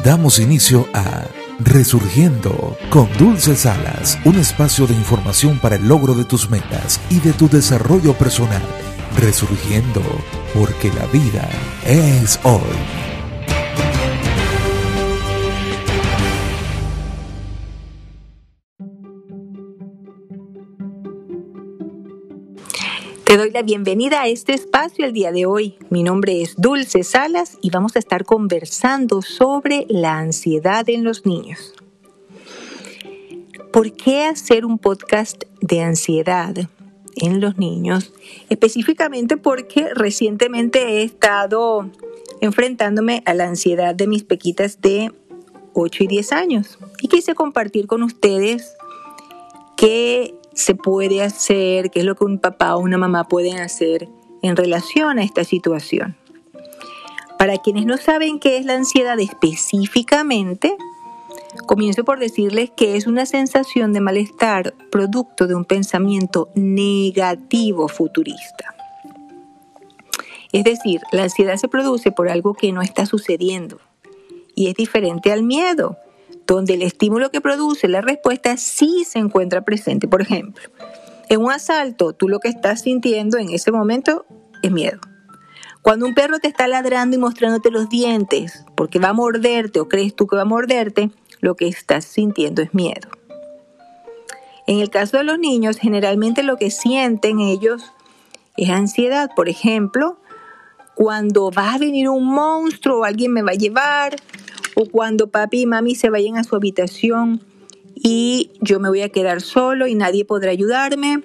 Damos inicio a Resurgiendo con Dulces Alas, un espacio de información para el logro de tus metas y de tu desarrollo personal. Resurgiendo, porque la vida es hoy. Te doy la bienvenida a este espacio el día de hoy. Mi nombre es Dulce Salas y vamos a estar conversando sobre la ansiedad en los niños. ¿Por qué hacer un podcast de ansiedad en los niños? Específicamente porque recientemente he estado enfrentándome a la ansiedad de mis pequitas de 8 y 10 años y quise compartir con ustedes qué se puede hacer, qué es lo que un papá o una mamá pueden hacer en relación a esta situación. Para quienes no saben qué es la ansiedad específicamente, comienzo por decirles que es una sensación de malestar producto de un pensamiento negativo futurista. Es decir, la ansiedad se produce por algo que no está sucediendo y es diferente al miedo, donde el estímulo que produce la respuesta sí se encuentra presente. Por ejemplo, en un asalto, tú lo que estás sintiendo en ese momento es miedo. Cuando un perro te está ladrando y mostrándote los dientes porque va a morderte o crees tú que va a morderte, lo que estás sintiendo es miedo. En el caso de los niños, generalmente lo que sienten ellos es ansiedad. Por ejemplo, cuando va a venir un monstruo o alguien me va a llevar, o cuando papi y mami se vayan a su habitación y yo me voy a quedar solo y nadie podrá ayudarme,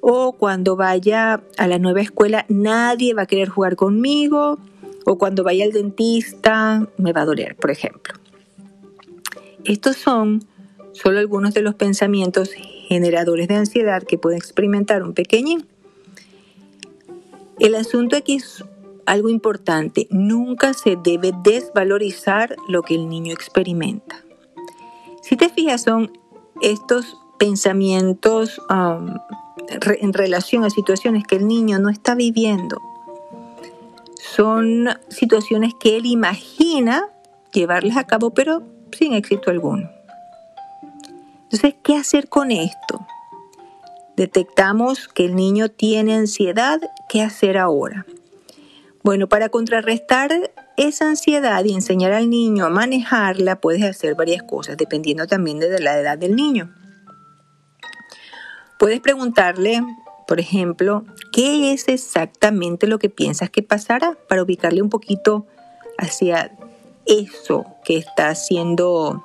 o cuando vaya a la nueva escuela nadie va a querer jugar conmigo, o cuando vaya al dentista me va a doler, por ejemplo. Estos son solo algunos de los pensamientos generadores de ansiedad que puede experimentar un pequeñín. El asunto aquí es algo importante, nunca se debe desvalorizar lo que el niño experimenta. Si te fijas, son estos pensamientos um, en relación a situaciones que el niño no está viviendo. Son situaciones que él imagina llevarlas a cabo, pero sin éxito alguno. Entonces, ¿qué hacer con esto? Detectamos que el niño tiene ansiedad, ¿qué hacer ahora? Bueno, para contrarrestar esa ansiedad y enseñar al niño a manejarla, puedes hacer varias cosas, dependiendo también de la edad del niño. Puedes preguntarle, por ejemplo, ¿qué es exactamente lo que piensas que pasará? Para ubicarle un poquito hacia eso que está siendo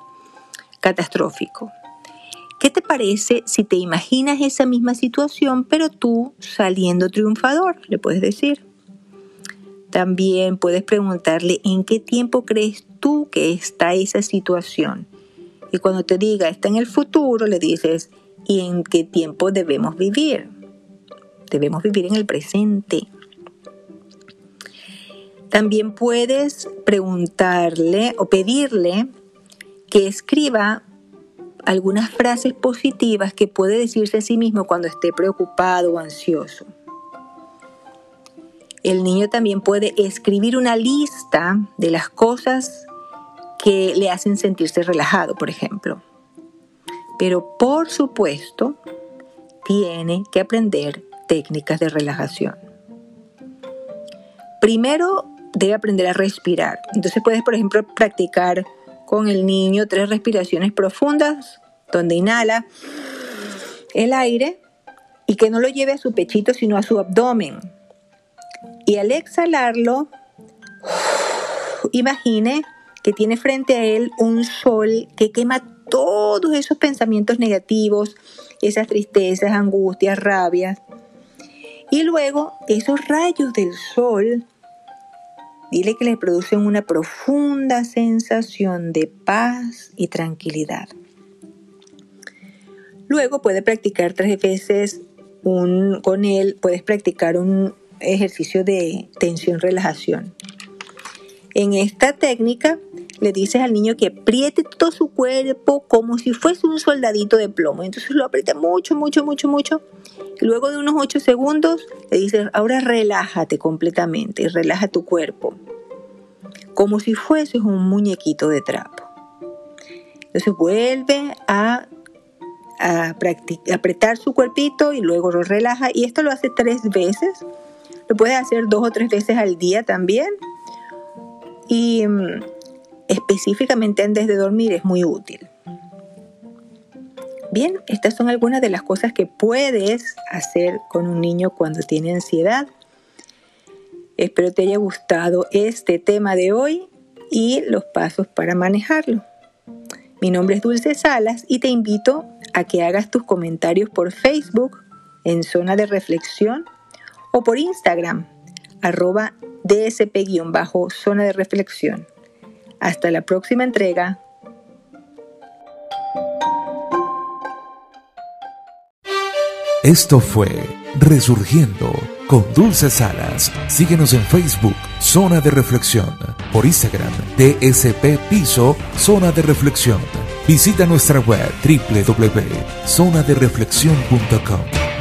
catastrófico. ¿Qué te parece si te imaginas esa misma situación, pero tú saliendo triunfador? Le puedes decir. También puedes preguntarle en qué tiempo crees tú que está esa situación. Y cuando te diga está en el futuro, le dices, ¿y en qué tiempo debemos vivir? Debemos vivir en el presente. También puedes preguntarle o pedirle que escriba algunas frases positivas que puede decirse a sí mismo cuando esté preocupado o ansioso. El niño también puede escribir una lista de las cosas que le hacen sentirse relajado, por ejemplo. Pero por supuesto, tiene que aprender técnicas de relajación. Primero, debe aprender a respirar. Entonces puedes, por ejemplo, practicar con el niño tres respiraciones profundas, donde inhala el aire y que no lo lleve a su pechito, sino a su abdomen. Y al exhalarlo, imagine que tiene frente a él un sol que quema todos esos pensamientos negativos, esas tristezas, angustias, rabias. Y luego esos rayos del sol, dile que le producen una profunda sensación de paz y tranquilidad. Luego puede practicar tres veces un, con él, puedes practicar un, ejercicio de tensión-relajación. En esta técnica le dices al niño que apriete todo su cuerpo como si fuese un soldadito de plomo. Entonces lo aprieta mucho, mucho, mucho, mucho. Y luego de unos 8 segundos le dices, ahora relájate completamente, relaja tu cuerpo. como si fueses un muñequito de trapo. Entonces vuelve a, a apretar su cuerpito y luego lo relaja. Y esto lo hace tres veces. Lo puedes hacer dos o tres veces al día también. Y mm, específicamente antes de dormir es muy útil. Bien, estas son algunas de las cosas que puedes hacer con un niño cuando tiene ansiedad. Espero te haya gustado este tema de hoy y los pasos para manejarlo. Mi nombre es Dulce Salas y te invito a que hagas tus comentarios por Facebook en zona de reflexión o por Instagram arroba dsp-zona de reflexión. Hasta la próxima entrega. Esto fue Resurgiendo con Dulces Alas. Síguenos en Facebook, Zona de Reflexión. Por Instagram, DSP Piso, Zona de Reflexión. Visita nuestra web www.zonadereflexión.com.